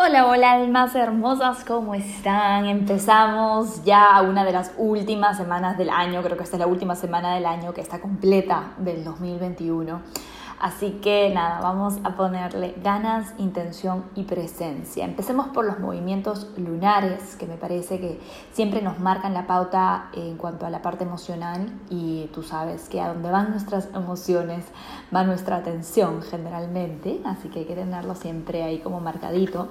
Hola, hola almas hermosas, ¿cómo están? Empezamos ya una de las últimas semanas del año, creo que esta es la última semana del año que está completa del 2021. Así que nada, vamos a ponerle ganas, intención y presencia. Empecemos por los movimientos lunares, que me parece que siempre nos marcan la pauta en cuanto a la parte emocional y tú sabes que a donde van nuestras emociones va nuestra atención generalmente, así que hay que tenerlo siempre ahí como marcadito.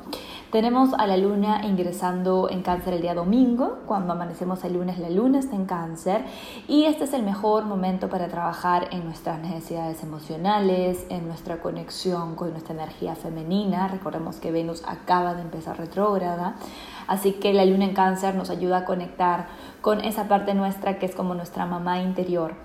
Tenemos a la luna ingresando en cáncer el día domingo, cuando amanecemos el lunes la luna está en cáncer. Y este es el mejor momento para trabajar en nuestras necesidades emocionales en nuestra conexión con nuestra energía femenina. Recordemos que Venus acaba de empezar retrógrada, así que la luna en cáncer nos ayuda a conectar con esa parte nuestra que es como nuestra mamá interior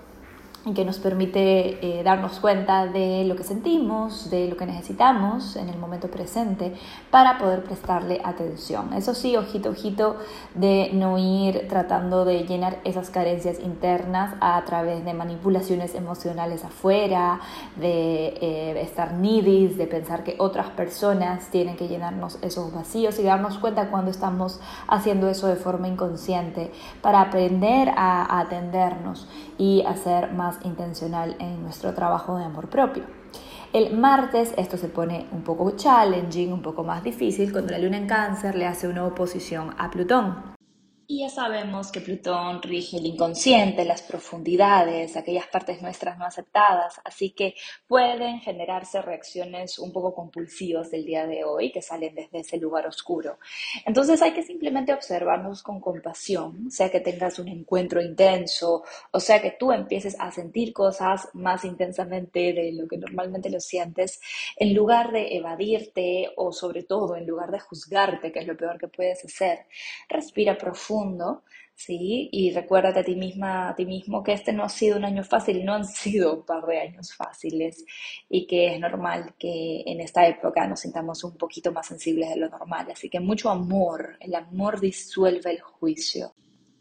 que nos permite eh, darnos cuenta de lo que sentimos, de lo que necesitamos en el momento presente para poder prestarle atención. Eso sí, ojito, ojito, de no ir tratando de llenar esas carencias internas a través de manipulaciones emocionales afuera, de eh, estar needy, de pensar que otras personas tienen que llenarnos esos vacíos y darnos cuenta cuando estamos haciendo eso de forma inconsciente para aprender a atendernos y hacer más intencional en nuestro trabajo de amor propio. El martes esto se pone un poco challenging, un poco más difícil cuando la luna en cáncer le hace una oposición a Plutón. Y ya sabemos que Plutón rige el inconsciente, las profundidades, aquellas partes nuestras no aceptadas, así que pueden generarse reacciones un poco compulsivas del día de hoy que salen desde ese lugar oscuro. Entonces hay que simplemente observarnos con compasión, sea que tengas un encuentro intenso, o sea que tú empieces a sentir cosas más intensamente de lo que normalmente lo sientes, en lugar de evadirte o sobre todo en lugar de juzgarte, que es lo peor que puedes hacer. Respira profundo ¿sí? Y recuérdate a ti misma, a ti mismo que este no ha sido un año fácil, no han sido un par de años fáciles y que es normal que en esta época nos sintamos un poquito más sensibles de lo normal. Así que mucho amor, el amor disuelve el juicio.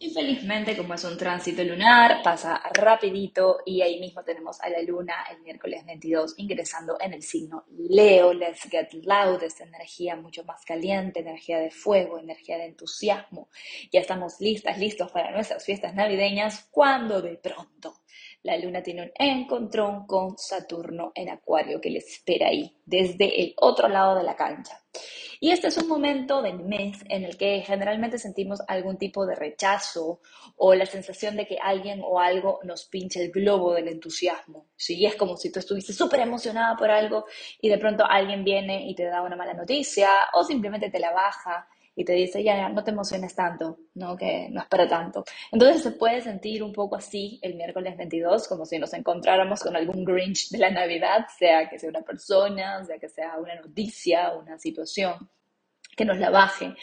Y felizmente, como es un tránsito lunar, pasa rapidito y ahí mismo tenemos a la luna el miércoles 22 ingresando en el signo Leo. Let's get loud, esta energía mucho más caliente, energía de fuego, energía de entusiasmo. Ya estamos listas, listos para nuestras fiestas navideñas cuando de pronto la luna tiene un encontrón con Saturno en Acuario que le espera ahí, desde el otro lado de la cancha. Y este es un momento del mes en el que generalmente sentimos algún tipo de rechazo o la sensación de que alguien o algo nos pincha el globo del entusiasmo. Si es como si tú estuvieses súper emocionada por algo y de pronto alguien viene y te da una mala noticia o simplemente te la baja y te dice, ya, no te emociones tanto, ¿no? Que no es para tanto. Entonces se puede sentir un poco así el miércoles 22, como si nos encontráramos con algún Grinch de la Navidad, sea que sea una persona, sea que sea una noticia, una situación que nos la baje.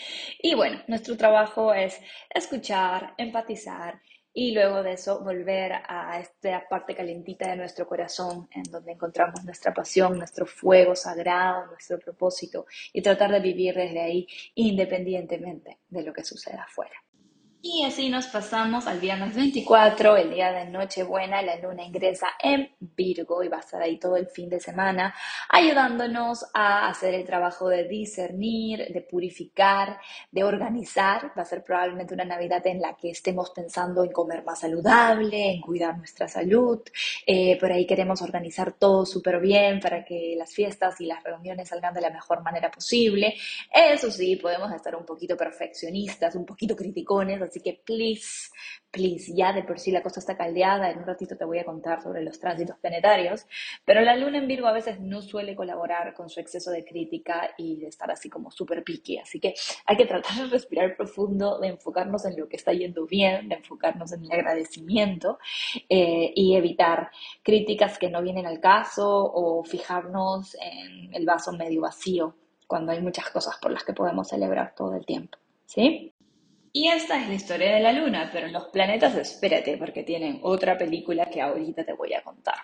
Y bueno, nuestro trabajo es escuchar, empatizar y luego de eso volver a esta parte calentita de nuestro corazón, en donde encontramos nuestra pasión, nuestro fuego sagrado, nuestro propósito, y tratar de vivir desde ahí independientemente de lo que suceda afuera. Y así nos pasamos al viernes 24, el día de Nochebuena, la luna ingresa en Virgo y va a estar ahí todo el fin de semana, ayudándonos a hacer el trabajo de discernir, de purificar, de organizar. Va a ser probablemente una Navidad en la que estemos pensando en comer más saludable, en cuidar nuestra salud. Eh, por ahí queremos organizar todo súper bien para que las fiestas y las reuniones salgan de la mejor manera posible. Eso sí, podemos estar un poquito perfeccionistas, un poquito criticones así que please, please, ya de por sí la cosa está caldeada, en un ratito te voy a contar sobre los tránsitos planetarios, pero la luna en Virgo a veces no suele colaborar con su exceso de crítica y de estar así como súper piqui, así que hay que tratar de respirar profundo, de enfocarnos en lo que está yendo bien, de enfocarnos en el agradecimiento eh, y evitar críticas que no vienen al caso o fijarnos en el vaso medio vacío cuando hay muchas cosas por las que podemos celebrar todo el tiempo. ¿Sí? Y esta es la historia de la Luna, pero los planetas, espérate, porque tienen otra película que ahorita te voy a contar.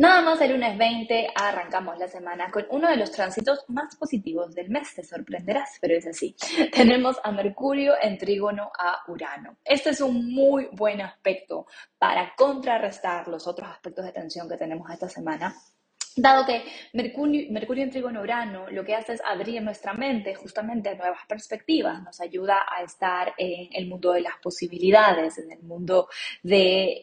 Nada más el lunes 20 arrancamos la semana con uno de los tránsitos más positivos del mes, te sorprenderás, pero es así. Tenemos a Mercurio en trígono a Urano. Este es un muy buen aspecto para contrarrestar los otros aspectos de tensión que tenemos esta semana Dado que Mercurio, Mercurio en Trígono Urano lo que hace es abrir nuestra mente justamente a nuevas perspectivas, nos ayuda a estar en el mundo de las posibilidades, en el mundo de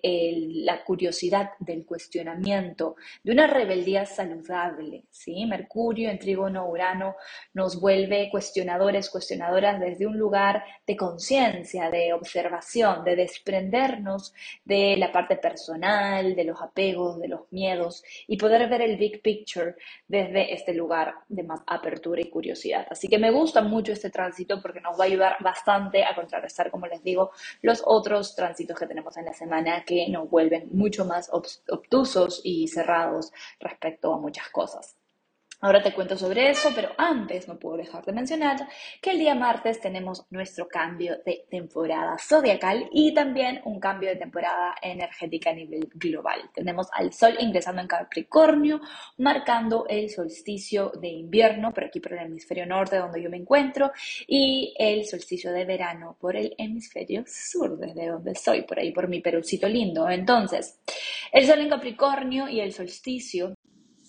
la curiosidad, del cuestionamiento, de una rebeldía saludable. ¿sí? Mercurio en Trígono Urano nos vuelve cuestionadores, cuestionadoras desde un lugar de conciencia, de observación, de desprendernos de la parte personal, de los apegos, de los miedos y poder ver el big picture desde este lugar de más apertura y curiosidad. Así que me gusta mucho este tránsito porque nos va a ayudar bastante a contrarrestar, como les digo, los otros tránsitos que tenemos en la semana que nos vuelven mucho más obtusos y cerrados respecto a muchas cosas. Ahora te cuento sobre eso, pero antes no puedo dejar de mencionar que el día martes tenemos nuestro cambio de temporada zodiacal y también un cambio de temporada energética a nivel global. Tenemos al Sol ingresando en Capricornio, marcando el solsticio de invierno por aquí por el hemisferio norte donde yo me encuentro y el solsticio de verano por el hemisferio sur desde donde estoy, por ahí por mi perucito lindo. Entonces, el Sol en Capricornio y el solsticio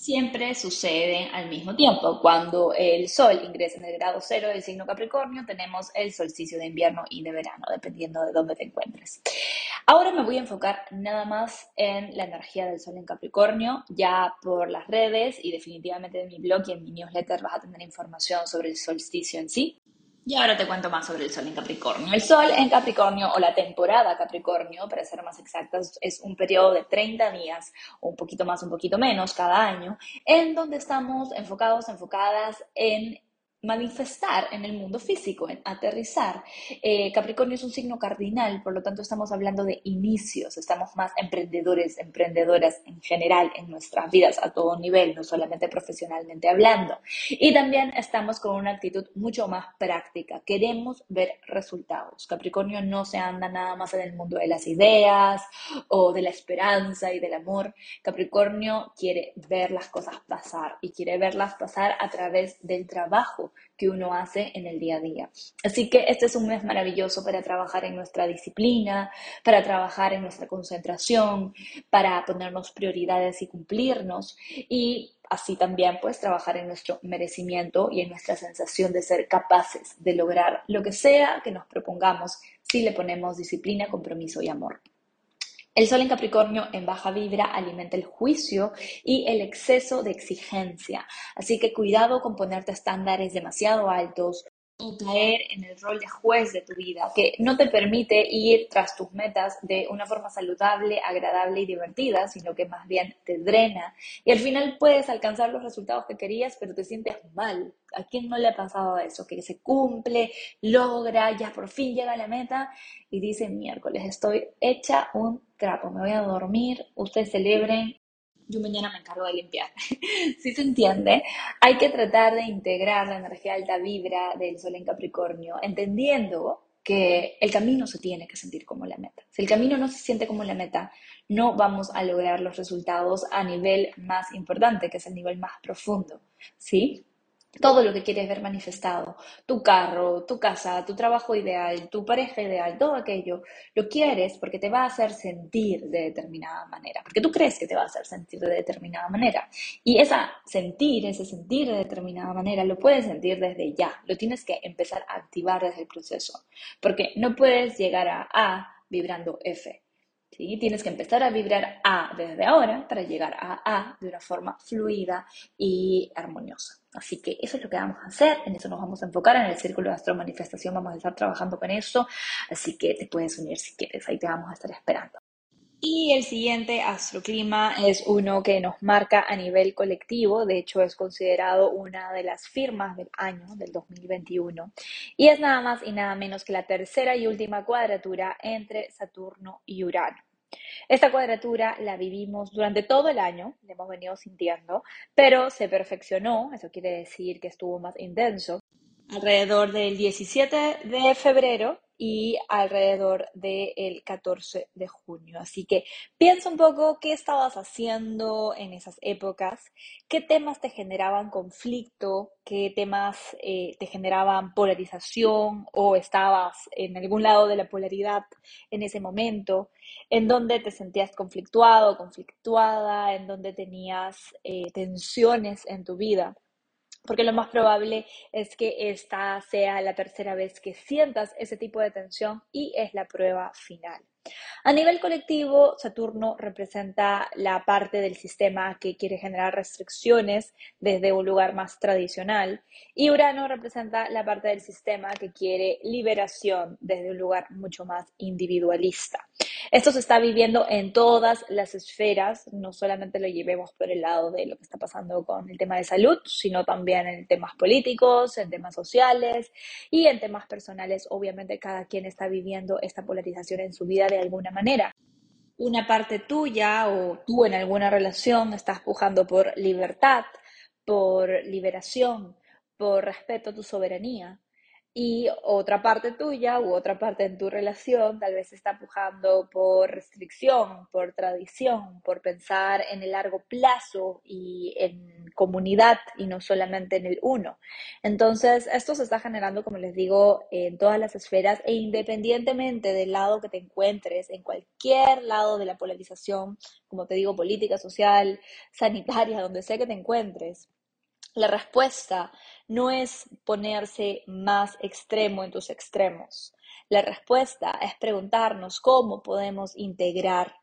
siempre sucede al mismo tiempo. Cuando el Sol ingresa en el grado cero del signo Capricornio, tenemos el solsticio de invierno y de verano, dependiendo de dónde te encuentres. Ahora me voy a enfocar nada más en la energía del Sol en Capricornio, ya por las redes y definitivamente en mi blog y en mi newsletter vas a tener información sobre el solsticio en sí. Y ahora te cuento más sobre el Sol en Capricornio. El Sol en Capricornio o la temporada Capricornio, para ser más exactas, es un periodo de 30 días un poquito más, un poquito menos cada año, en donde estamos enfocados, enfocadas en manifestar en el mundo físico, en aterrizar. Eh, Capricornio es un signo cardinal, por lo tanto estamos hablando de inicios, estamos más emprendedores, emprendedoras en general en nuestras vidas a todo nivel, no solamente profesionalmente hablando. Y también estamos con una actitud mucho más práctica, queremos ver resultados. Capricornio no se anda nada más en el mundo de las ideas o de la esperanza y del amor. Capricornio quiere ver las cosas pasar y quiere verlas pasar a través del que uno hace en el día a día. Así que este es un mes maravilloso para trabajar en nuestra disciplina, para trabajar en nuestra concentración, para ponernos prioridades y cumplirnos y así también pues trabajar en nuestro merecimiento y en nuestra sensación de ser capaces de lograr lo que sea que nos propongamos si le ponemos disciplina, compromiso y amor. El sol en Capricornio en baja vibra alimenta el juicio y el exceso de exigencia. Así que cuidado con ponerte estándares demasiado altos o caer en el rol de juez de tu vida, que no te permite ir tras tus metas de una forma saludable, agradable y divertida, sino que más bien te drena. Y al final puedes alcanzar los resultados que querías, pero te sientes mal. ¿A quién no le ha pasado eso? Que se cumple, logra, ya por fin llega a la meta y dice miércoles, estoy hecha un trapo, me voy a dormir, ustedes celebren, yo mañana me encargo de limpiar. si se entiende, hay que tratar de integrar la energía alta vibra del Sol en Capricornio, entendiendo que el camino se tiene que sentir como la meta. Si el camino no se siente como la meta, no vamos a lograr los resultados a nivel más importante, que es el nivel más profundo, ¿sí? Todo lo que quieres ver manifestado, tu carro, tu casa, tu trabajo ideal, tu pareja ideal, todo aquello, lo quieres porque te va a hacer sentir de determinada manera, porque tú crees que te va a hacer sentir de determinada manera. Y esa sentir, ese sentir de determinada manera, lo puedes sentir desde ya, lo tienes que empezar a activar desde el proceso, porque no puedes llegar a A vibrando F. ¿Sí? Tienes que empezar a vibrar A desde ahora para llegar a A de una forma fluida y armoniosa. Así que eso es lo que vamos a hacer, en eso nos vamos a enfocar, en el círculo de astro manifestación vamos a estar trabajando con eso, así que te puedes unir si quieres, ahí te vamos a estar esperando. Y el siguiente astroclima es uno que nos marca a nivel colectivo, de hecho es considerado una de las firmas del año, del 2021, y es nada más y nada menos que la tercera y última cuadratura entre Saturno y Urano. Esta cuadratura la vivimos durante todo el año, la hemos venido sintiendo, pero se perfeccionó, eso quiere decir que estuvo más intenso, alrededor del 17 de febrero y alrededor del 14 de junio. Así que piensa un poco qué estabas haciendo en esas épocas, qué temas te generaban conflicto, qué temas eh, te generaban polarización o estabas en algún lado de la polaridad en ese momento, en donde te sentías conflictuado, conflictuada, en donde tenías eh, tensiones en tu vida porque lo más probable es que esta sea la tercera vez que sientas ese tipo de tensión y es la prueba final. A nivel colectivo, Saturno representa la parte del sistema que quiere generar restricciones desde un lugar más tradicional y Urano representa la parte del sistema que quiere liberación desde un lugar mucho más individualista. Esto se está viviendo en todas las esferas, no solamente lo llevemos por el lado de lo que está pasando con el tema de salud, sino también en temas políticos, en temas sociales y en temas personales. Obviamente cada quien está viviendo esta polarización en su vida de alguna manera. Una parte tuya o tú en alguna relación estás pujando por libertad, por liberación, por respeto a tu soberanía y otra parte tuya u otra parte en tu relación tal vez está pujando por restricción, por tradición, por pensar en el largo plazo y en comunidad y no solamente en el uno. Entonces, esto se está generando, como les digo, en todas las esferas e independientemente del lado que te encuentres, en cualquier lado de la polarización, como te digo, política, social, sanitaria, donde sea que te encuentres la respuesta no es ponerse más extremo en tus extremos. La respuesta es preguntarnos cómo podemos integrar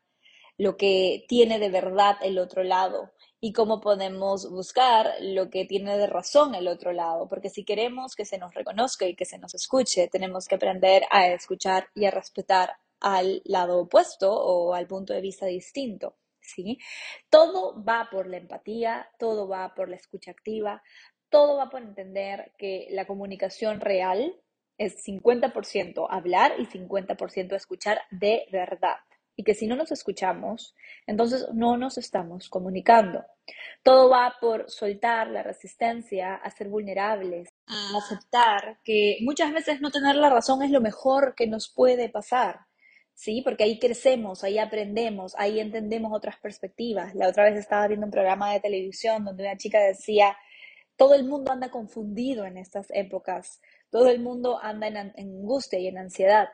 lo que tiene de verdad el otro lado y cómo podemos buscar lo que tiene de razón el otro lado, porque si queremos que se nos reconozca y que se nos escuche, tenemos que aprender a escuchar y a respetar al lado opuesto o al punto de vista distinto. ¿sí? Todo va por la empatía, todo va por la escucha activa, todo va por entender que la comunicación real es 50% hablar y 50% escuchar de verdad. Y que si no nos escuchamos, entonces no nos estamos comunicando. Todo va por soltar la resistencia a ser vulnerables, a aceptar que muchas veces no tener la razón es lo mejor que nos puede pasar ¿sí? Porque ahí crecemos, ahí aprendemos, ahí entendemos otras perspectivas. La otra vez estaba viendo un programa de televisión donde una chica decía, todo el mundo anda confundido en estas épocas, todo el mundo anda en, angustia y en ansiedad.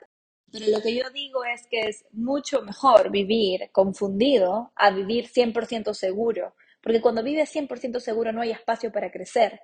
Pero lo que yo digo es que es mucho mejor vivir confundido a vivir 100% seguro, porque cuando vives 100% seguro no hay espacio para crecer,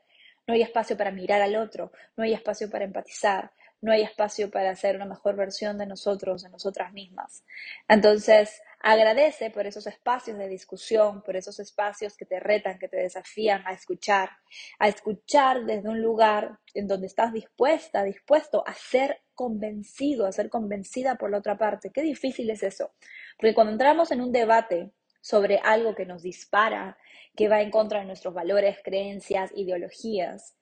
no hay espacio para mirar al otro, no hay espacio para empatizar, no hay espacio para hacer una mejor versión de nosotros, de nosotras mismas. Entonces, agradece por esos espacios de discusión, por esos espacios que te retan, que te desafían a escuchar, a escuchar desde un lugar en donde estás dispuesta, dispuesto a ser convencido, a ser convencida por la otra parte. Qué difícil es eso. Porque cuando entramos en un debate sobre algo que nos dispara, que va en contra de nuestros valores, creencias, ideologías,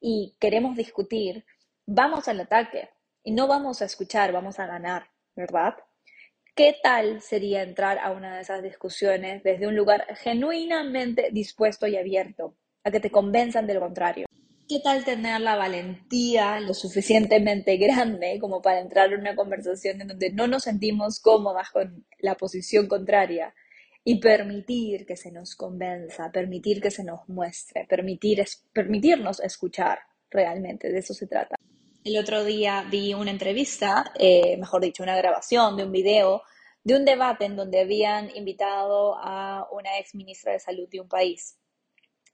y queremos discutir, vamos al ataque y no vamos a escuchar, vamos a ganar, ¿verdad? ¿Qué tal sería entrar a una de esas discusiones desde un lugar genuinamente dispuesto y abierto a que te convenzan del contrario? ¿Qué tal tener la valentía lo suficientemente grande como para entrar en una conversación en donde no nos sentimos cómodas con la posición contraria y permitir que se nos convenza, permitir que se nos muestre, permitir, permitirnos escuchar realmente, de eso se trata. El otro día vi una entrevista, eh, mejor dicho, una grabación de un video de un debate en donde habían invitado a una ex ministra de salud de un país.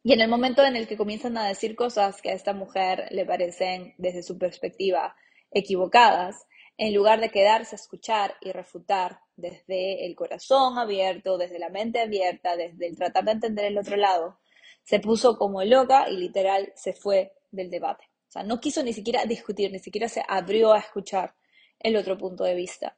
Y en el momento en el que comienzan a decir cosas que a esta mujer le parecen desde su perspectiva equivocadas, en lugar de quedarse a escuchar y refutar desde el corazón abierto, desde la mente abierta, desde el tratar de entender el otro lado, se puso como loca y literal se fue del debate. O sea, no quiso ni siquiera discutir, ni siquiera se abrió a escuchar el otro punto de vista.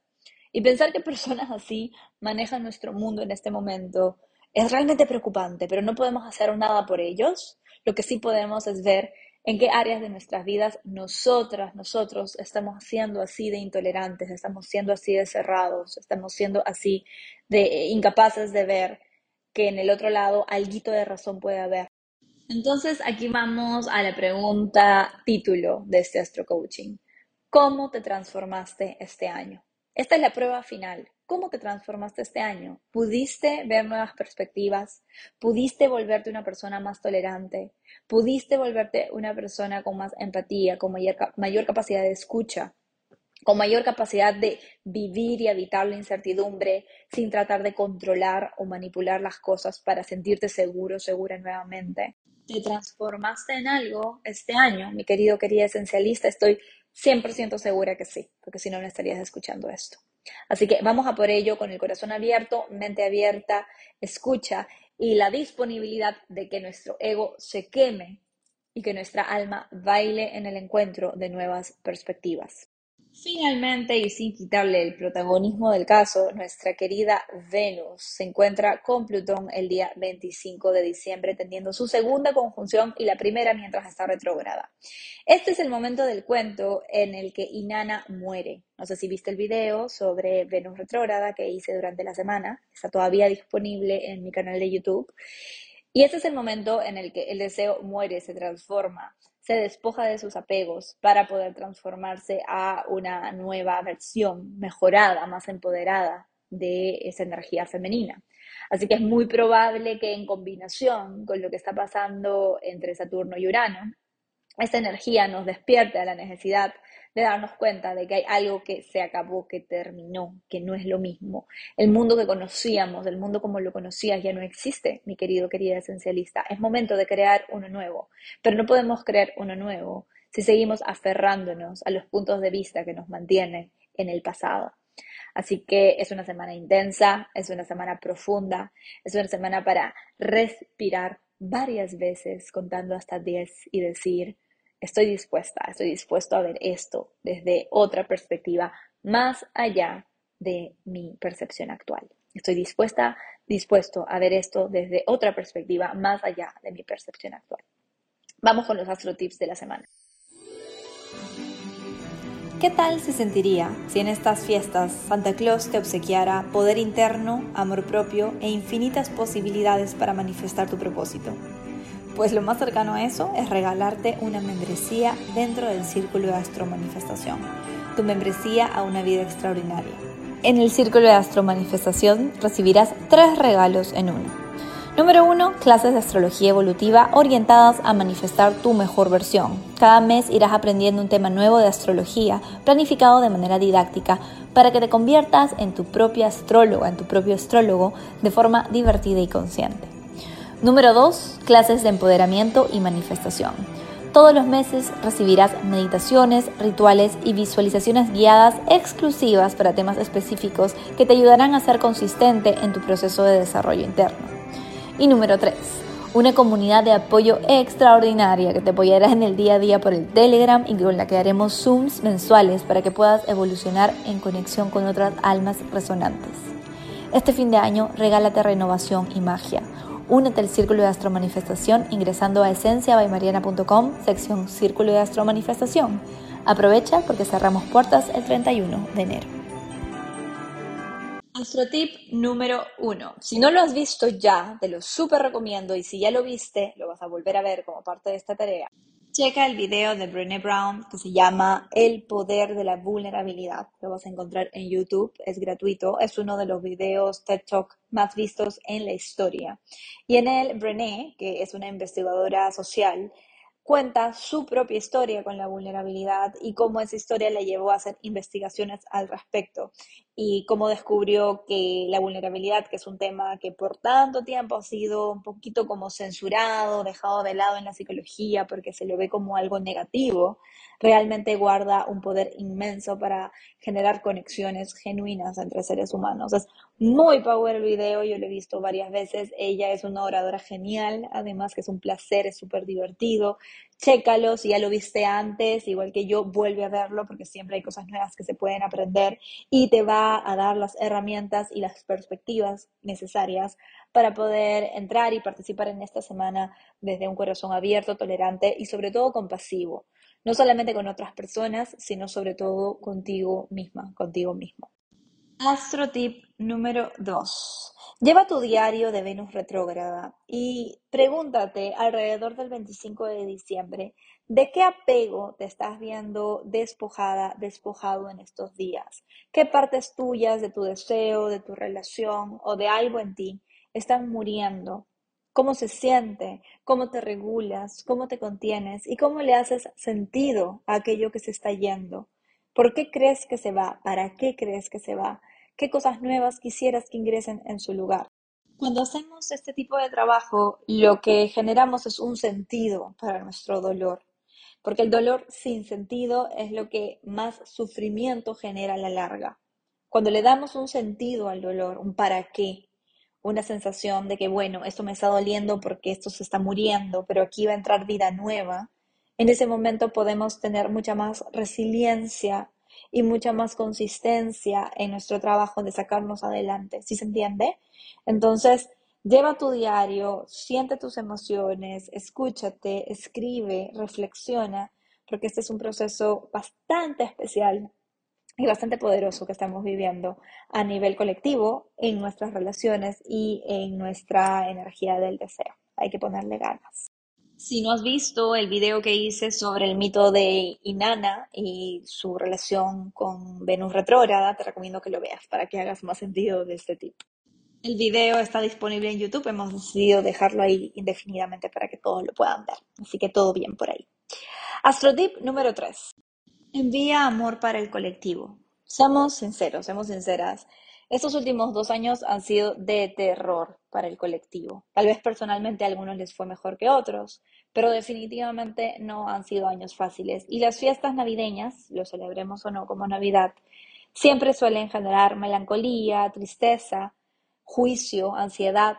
Y pensar que personas así manejan nuestro mundo en este momento es realmente preocupante, pero no podemos hacer nada por ellos. Lo que sí podemos es ver en qué áreas de nuestras vidas nosotras, nosotros estamos siendo así de intolerantes, estamos siendo así de cerrados, estamos siendo así de incapaces de ver que en el otro lado algo de razón puede haber. Entonces aquí vamos a la pregunta título de este Astro Coaching. ¿Cómo te transformaste este año? Esta es la prueba final. ¿Cómo te transformaste este año? ¿Pudiste ver nuevas perspectivas? ¿Pudiste volverte una persona más tolerante? ¿Pudiste volverte una persona con más empatía, con mayor, capacidad de escucha? con mayor capacidad de vivir y evitar la incertidumbre sin tratar de controlar o manipular las cosas para sentirte seguro, segura nuevamente. ¿Te transformaste en algo este año, mi querido, querida esencialista? Estoy 100% segura que sí, porque si no, no estarías escuchando esto. Así que vamos a por ello con el corazón abierto, mente abierta, escucha y la disponibilidad de que nuestro ego se queme y que nuestra alma baile en el encuentro de nuevas perspectivas. Finalmente, y sin quitarle el protagonismo del caso, nuestra querida Venus se encuentra con Plutón el día 25 de diciembre, teniendo su segunda conjunción y la primera mientras está retrograda. Este es el momento del cuento en el que Inanna muere. No sé si viste el video sobre Venus retrógrada que hice durante la semana, está todavía disponible en mi canal de YouTube. Y este es el momento en el que el deseo muere, se transforma se despoja de sus apegos para poder transformarse a una nueva versión mejorada, más empoderada de esa energía femenina. Así que es muy probable que en combinación con lo que está pasando entre Saturno y Urano, esta energía nos despierte a la necesidad de darnos cuenta de que hay algo que se acabó, que terminó, que no es lo mismo. El mundo que conocíamos, el mundo como lo conocías, ya no existe, mi querido, querida esencialista. Es momento de crear uno nuevo, pero no podemos crear uno nuevo si seguimos aferrándonos a los puntos de vista que nos mantienen en el pasado. Así que es una semana intensa, es una semana profunda, es una semana para respirar varias veces contando hasta 10 y decir, estoy dispuesta, estoy dispuesto a ver esto desde otra perspectiva más allá de mi percepción actual. Estoy dispuesta, dispuesto a ver esto desde otra perspectiva más allá de mi percepción actual. Vamos con los astro tips de la semana. ¿Qué tal se sentiría si en estas fiestas Santa Claus te obsequiara poder interno, amor propio e infinitas posibilidades para manifestar tu propósito? Pues lo más cercano a eso es regalarte una membresía dentro del Círculo de Astromanifestación, tu membresía a una vida extraordinaria. En el Círculo de Astromanifestación recibirás tres regalos en uno. Número uno, clases de astrología evolutiva orientadas a manifestar tu mejor versión. Cada mes irás aprendiendo un tema nuevo de astrología, planificado de manera didáctica, para que te conviertas en tu propia astróloga, en tu propio astrólogo, de forma divertida y consciente. Número 2. Clases de empoderamiento y manifestación. Todos los meses recibirás meditaciones, rituales y visualizaciones guiadas exclusivas para temas específicos que te ayudarán a ser consistente en tu proceso de desarrollo interno. Y número 3. Una comunidad de apoyo extraordinaria que te apoyará en el día a día por el Telegram y con la que haremos Zooms mensuales para que puedas evolucionar en conexión con otras almas resonantes. Este fin de año regálate renovación y magia Únete al Círculo de Astromanifestación ingresando a esenciabaymariana.com, sección Círculo de Astromanifestación. Aprovecha porque cerramos puertas el 31 de enero. Astrotip número uno. Si no lo has visto ya, te lo súper recomiendo y si ya lo viste, lo vas a volver a ver como parte de esta tarea. Checa el video de Brené Brown que se llama El poder de la vulnerabilidad. Lo vas a encontrar en YouTube, es gratuito, es uno de los videos TED Talk más vistos en la historia. Y en él, Brené, que es una investigadora social, cuenta su propia historia con la vulnerabilidad y cómo esa historia le llevó a hacer investigaciones al respecto y cómo descubrió que la vulnerabilidad, que es un tema que por tanto tiempo ha sido un poquito como censurado, dejado de lado en la psicología porque se lo ve como algo negativo, realmente guarda un poder inmenso para generar conexiones genuinas entre seres humanos. Es muy power el video, yo lo he visto varias veces. Ella es una oradora genial, además que es un placer, es súper divertido. Chécalo, si ya lo viste antes, igual que yo, vuelve a verlo porque siempre hay cosas nuevas que se pueden aprender y te va a dar las herramientas y las perspectivas necesarias para poder entrar y participar en esta semana desde un corazón abierto, tolerante y sobre todo compasivo. No solamente con otras personas, sino sobre todo contigo misma, contigo mismo. Astro tip número 2. Lleva tu diario de Venus retrógrada y pregúntate alrededor del 25 de diciembre de qué apego te estás viendo despojada, despojado en estos días. ¿Qué partes tuyas de tu deseo, de tu relación o de algo en ti están muriendo, cómo se siente, cómo te regulas, cómo te contienes y cómo le haces sentido a aquello que se está yendo. ¿Por qué crees que se va? ¿Para qué crees que se va? ¿Qué cosas nuevas quisieras que ingresen en su lugar? Cuando hacemos este tipo de trabajo, lo que generamos es un sentido para nuestro dolor, porque el dolor sin sentido es lo que más sufrimiento genera a la larga. Cuando le damos un sentido al dolor, un para qué, una sensación de que, bueno, esto me está doliendo porque esto se está muriendo, pero aquí va a entrar vida nueva, en ese momento podemos tener mucha más resiliencia y mucha más consistencia en nuestro trabajo de sacarnos adelante. ¿Sí se entiende? Entonces, lleva tu diario, siente tus emociones, escúchate, escribe, reflexiona, porque este es un proceso bastante especial y bastante poderoso que estamos viviendo a nivel colectivo en nuestras relaciones y en nuestra energía del deseo. Hay que ponerle ganas. Si no has visto el video que hice sobre el mito de Inanna y su relación con Venus retrógrada, te recomiendo que lo veas para que hagas más sentido de este tipo. El video está disponible en YouTube, hemos decidido dejarlo ahí indefinidamente para que todos lo puedan ver. Así que todo bien por ahí. Astrotip número 3. Envía amor para el colectivo. Seamos sinceros, seamos sinceras. Estos últimos dos años han sido de terror para el colectivo. Tal vez personalmente a algunos les fue mejor que otros, pero definitivamente no han sido años fáciles. Y las fiestas navideñas, lo celebremos o no como Navidad, siempre suelen generar melancolía, tristeza, juicio, ansiedad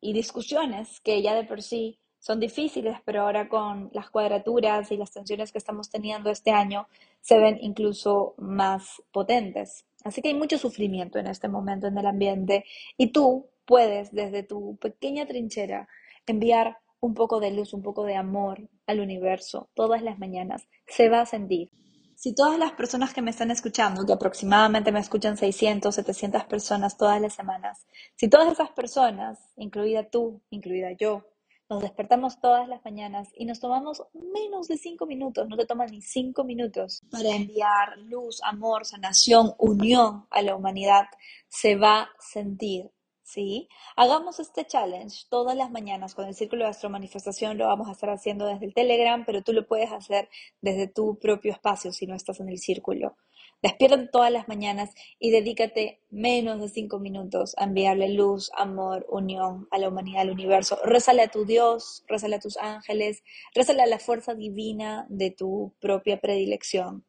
y discusiones que ya de por sí son difíciles, pero ahora con las cuadraturas y las tensiones que estamos teniendo este año se ven incluso más potentes. Así que hay mucho sufrimiento en este momento en el ambiente y tú puedes desde tu pequeña trinchera enviar un poco de luz, un poco de amor al universo todas las mañanas. Se va a sentir. Si todas las personas que me están escuchando, que aproximadamente me escuchan 600, 700 personas todas las semanas, si todas esas personas, incluida tú, incluida yo, nos despertamos todas las mañanas y nos tomamos menos de cinco minutos, no te toman ni cinco minutos para enviar luz, amor, sanación, unión a la humanidad. Se va a sentir ¿sí? Hagamos este challenge todas las mañanas con el Círculo de Astromanifestación, lo vamos a estar haciendo desde el Telegram, pero tú lo puedes hacer desde tu propio espacio si no estás en el círculo. Despierta todas las mañanas y dedícate menos de cinco minutos a enviarle luz, amor, unión a la humanidad, al universo. Rézale a tu Dios, rézale a tus ángeles, rézale a la fuerza divina de tu propia predilección.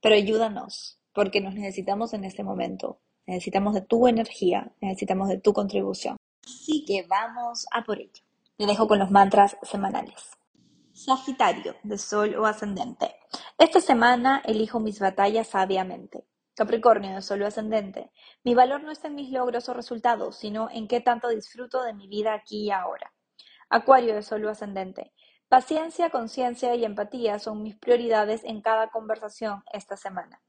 Pero ayúdanos, porque nos necesitamos en este momento. Necesitamos de tu energía, necesitamos de tu contribución. Así que vamos a por ello. Te dejo con los mantras semanales. Sagitario, de Sol o Ascendente. Esta semana elijo mis batallas sabiamente. Capricornio, de Sol o Ascendente. Mi valor no está en mis logros o resultados, sino en qué tanto disfruto de mi vida aquí y ahora. Acuario, de Sol o Ascendente. Paciencia, conciencia y empatía son mis prioridades en cada conversación esta semana.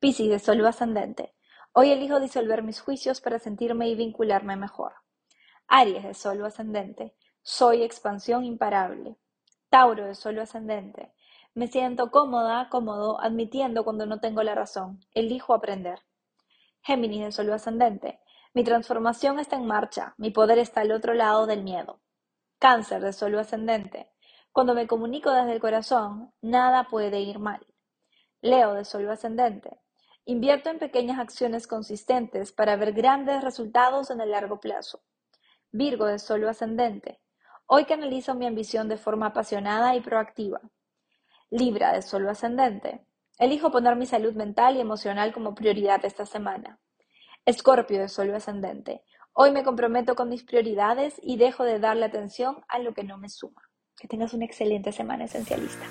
Piscis, de Sol o Ascendente. Hoy elijo disolver mis juicios para sentirme y vincularme mejor. Aries, de Sol o Ascendente. Soy expansión imparable. Tauro de Sol ascendente. Me siento cómoda, cómodo, admitiendo cuando no tengo la razón. Elijo aprender. Géminis de Sol ascendente. Mi transformación está en marcha. Mi poder está al otro lado del miedo. Cáncer de Sol ascendente. Cuando me comunico desde el corazón, nada puede ir mal. Leo de Sol ascendente. Invierto en pequeñas acciones consistentes para ver grandes resultados en el largo plazo. Virgo de Sol ascendente. Hoy canalizo mi ambición de forma apasionada y proactiva. Libra de Sol ascendente. Elijo poner mi salud mental y emocional como prioridad esta semana. Escorpio de Sol ascendente. Hoy me comprometo con mis prioridades y dejo de darle atención a lo que no me suma. Que tengas una excelente semana esencialista.